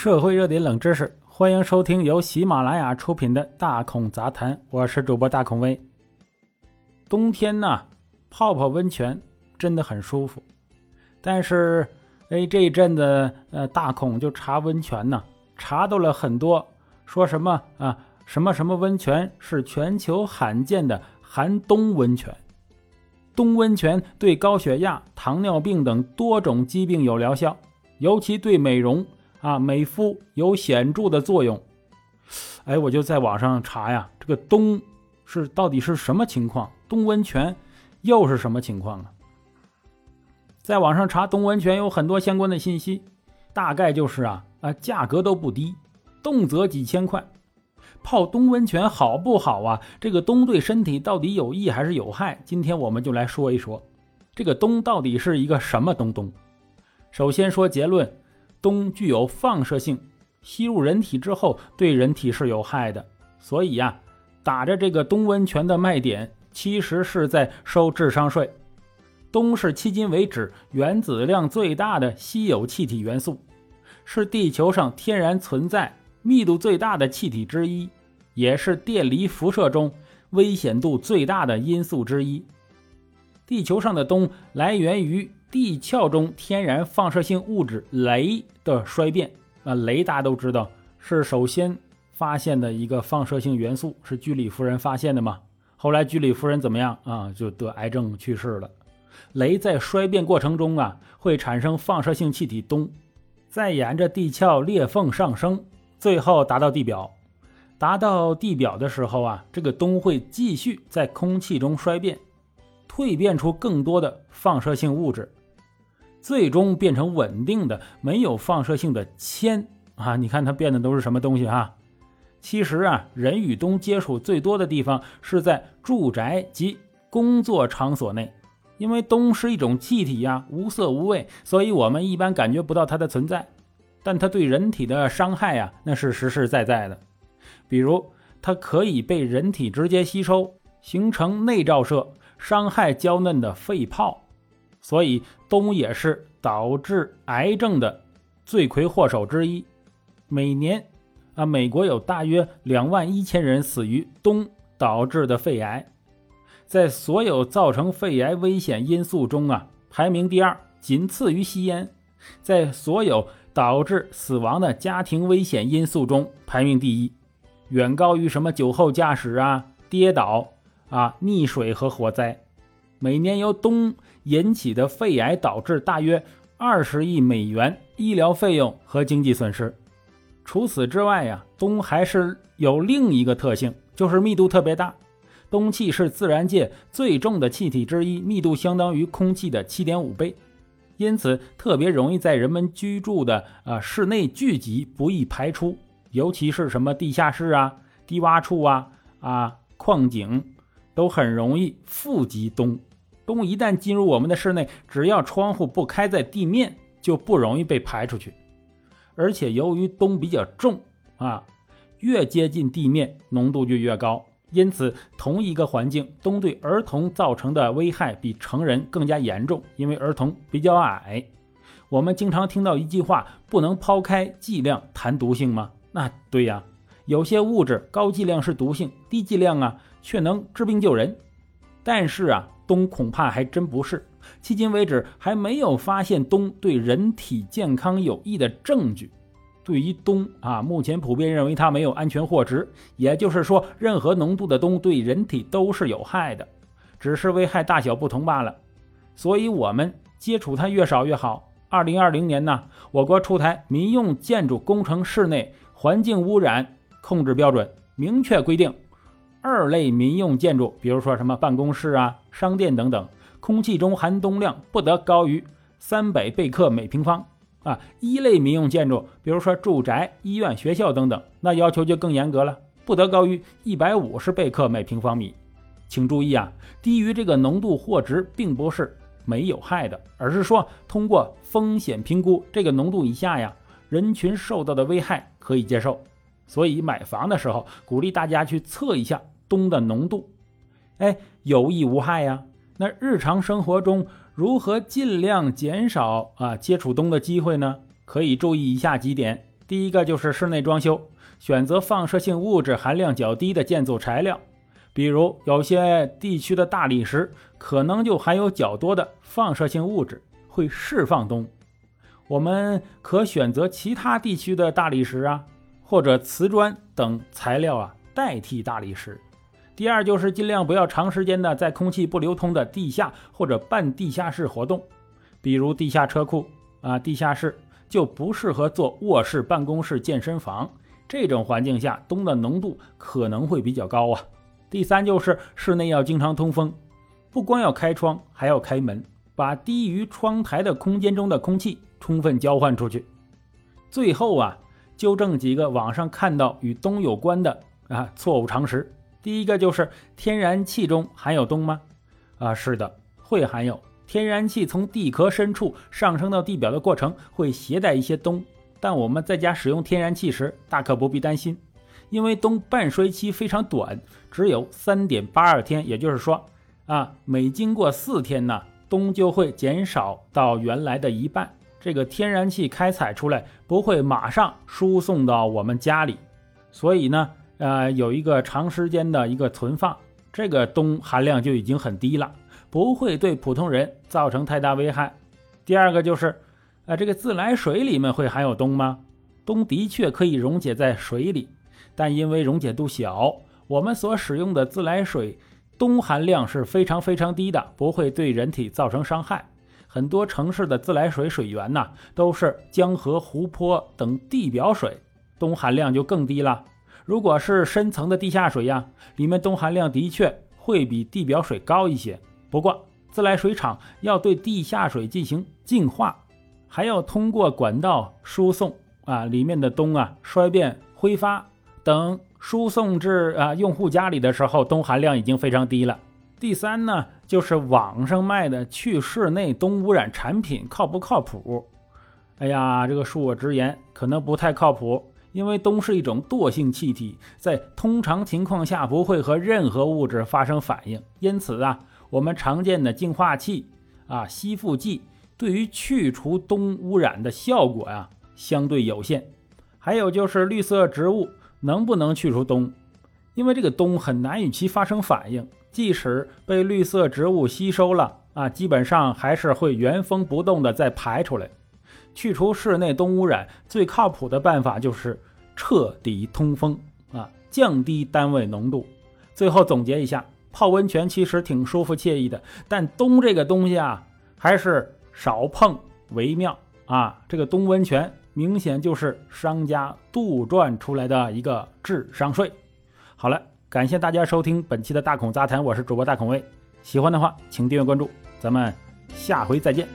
社会热点冷知识，欢迎收听由喜马拉雅出品的《大孔杂谈》，我是主播大孔威。冬天呢，泡泡温泉真的很舒服，但是哎，这一阵子呃，大孔就查温泉呢，查到了很多，说什么啊，什么什么温泉是全球罕见的寒冬温泉，冬温泉对高血压、糖尿病等多种疾病有疗效，尤其对美容。啊，美肤有显著的作用。哎，我就在网上查呀，这个冬是到底是什么情况？冬温泉又是什么情况啊？在网上查冬温泉有很多相关的信息，大概就是啊啊，价格都不低，动辄几千块。泡冬温泉好不好啊？这个冬对身体到底有益还是有害？今天我们就来说一说，这个冬到底是一个什么东东？首先说结论。冬具有放射性，吸入人体之后对人体是有害的，所以呀，打着这个冬温泉的卖点，其实是在收智商税。冬是迄今为止原子量最大的稀有气体元素，是地球上天然存在密度最大的气体之一，也是电离辐射中危险度最大的因素之一。地球上的冬来源于。地壳中天然放射性物质镭的衰变，啊，镭大家都知道是首先发现的一个放射性元素，是居里夫人发现的嘛？后来居里夫人怎么样啊？就得癌症去世了。镭在衰变过程中啊，会产生放射性气体氡，再沿着地壳裂缝上升，最后达到地表。达到地表的时候啊，这个氡会继续在空气中衰变，蜕变出更多的放射性物质。最终变成稳定的、没有放射性的铅啊！你看它变的都是什么东西哈？其实啊，人与氡接触最多的地方是在住宅及工作场所内，因为氡是一种气体呀，无色无味，所以我们一般感觉不到它的存在。但它对人体的伤害呀，那是实实在在的。比如，它可以被人体直接吸收，形成内照射，伤害娇嫩的肺泡。所以，冬也是导致癌症的罪魁祸首之一。每年，啊，美国有大约两万一千人死于冬导致的肺癌，在所有造成肺癌危险因素中啊，排名第二，仅次于吸烟。在所有导致死亡的家庭危险因素中排名第一，远高于什么酒后驾驶啊、跌倒啊、溺水和火灾。每年由冬引起的肺癌导致大约二十亿美元医疗费用和经济损失。除此之外呀，氡还是有另一个特性，就是密度特别大。氡气是自然界最重的气体之一，密度相当于空气的七点五倍，因此特别容易在人们居住的啊室内聚集，不易排出。尤其是什么地下室啊、低洼处啊、啊矿井，都很容易富集氡。氡一旦进入我们的室内，只要窗户不开在地面，就不容易被排出去。而且由于氡比较重啊，越接近地面浓度就越高。因此，同一个环境，氡对儿童造成的危害比成人更加严重，因为儿童比较矮。我们经常听到一句话：“不能抛开剂量谈毒性吗？”那对呀，有些物质高剂量是毒性，低剂量啊却能治病救人。但是啊。氡恐怕还真不是，迄今为止还没有发现氡对人体健康有益的证据。对于氡啊，目前普遍认为它没有安全货值，也就是说，任何浓度的氡对人体都是有害的，只是危害大小不同罢了。所以，我们接触它越少越好。二零二零年呢，我国出台《民用建筑工程室内环境污染控制标准》，明确规定。二类民用建筑，比如说什么办公室啊、商店等等，空气中含氡量不得高于三百贝克每平方啊。一类民用建筑，比如说住宅、医院、学校等等，那要求就更严格了，不得高于一百五十贝克每平方米。请注意啊，低于这个浓度或值并不是没有害的，而是说通过风险评估，这个浓度以下呀，人群受到的危害可以接受。所以买房的时候，鼓励大家去测一下氡的浓度，哎，有益无害呀。那日常生活中如何尽量减少啊接触氡的机会呢？可以注意以下几点：第一个就是室内装修，选择放射性物质含量较低的建筑材料，比如有些地区的大理石可能就含有较多的放射性物质，会释放氡。我们可选择其他地区的大理石啊，或者瓷砖等材料啊代替大理石。第二就是尽量不要长时间的在空气不流通的地下或者半地下室活动，比如地下车库啊、地下室就不适合做卧室、办公室、健身房这种环境下，氡的浓度可能会比较高啊。第三就是室内要经常通风，不光要开窗，还要开门，把低于窗台的空间中的空气充分交换出去。最后啊，纠正几个网上看到与氡有关的啊错误常识。第一个就是天然气中含有氡吗？啊，是的，会含有。天然气从地壳深处上升到地表的过程会携带一些氡，但我们在家使用天然气时大可不必担心，因为氡半衰期非常短，只有三点八二天，也就是说，啊，每经过四天呢，氡就会减少到原来的一半。这个天然气开采出来不会马上输送到我们家里，所以呢。呃，有一个长时间的一个存放，这个氡含量就已经很低了，不会对普通人造成太大危害。第二个就是，呃，这个自来水里面会含有氡吗？氡的确可以溶解在水里，但因为溶解度小，我们所使用的自来水氡含量是非常非常低的，不会对人体造成伤害。很多城市的自来水水源呐，都是江河、湖泊等地表水，氡含量就更低了。如果是深层的地下水呀，里面氡含量的确会比地表水高一些。不过，自来水厂要对地下水进行净化，还要通过管道输送啊，里面的氡啊衰变挥发等，输送至啊用户家里的时候，氡含量已经非常低了。第三呢，就是网上卖的去室内氡污染产品靠不靠谱？哎呀，这个恕我直言，可能不太靠谱。因为氡是一种惰性气体，在通常情况下不会和任何物质发生反应，因此啊，我们常见的净化器啊、吸附剂对于去除氡污染的效果呀相对有限。还有就是绿色植物能不能去除氡？因为这个氡很难与其发生反应，即使被绿色植物吸收了啊，基本上还是会原封不动的再排出来。去除室内氡污染最靠谱的办法就是彻底通风啊，降低单位浓度。最后总结一下，泡温泉其实挺舒服惬意的，但氡这个东西啊，还是少碰为妙啊。这个氡温泉明显就是商家杜撰出来的一个智商税。好了，感谢大家收听本期的大孔杂谈，我是主播大孔威。喜欢的话，请订阅关注，咱们下回再见。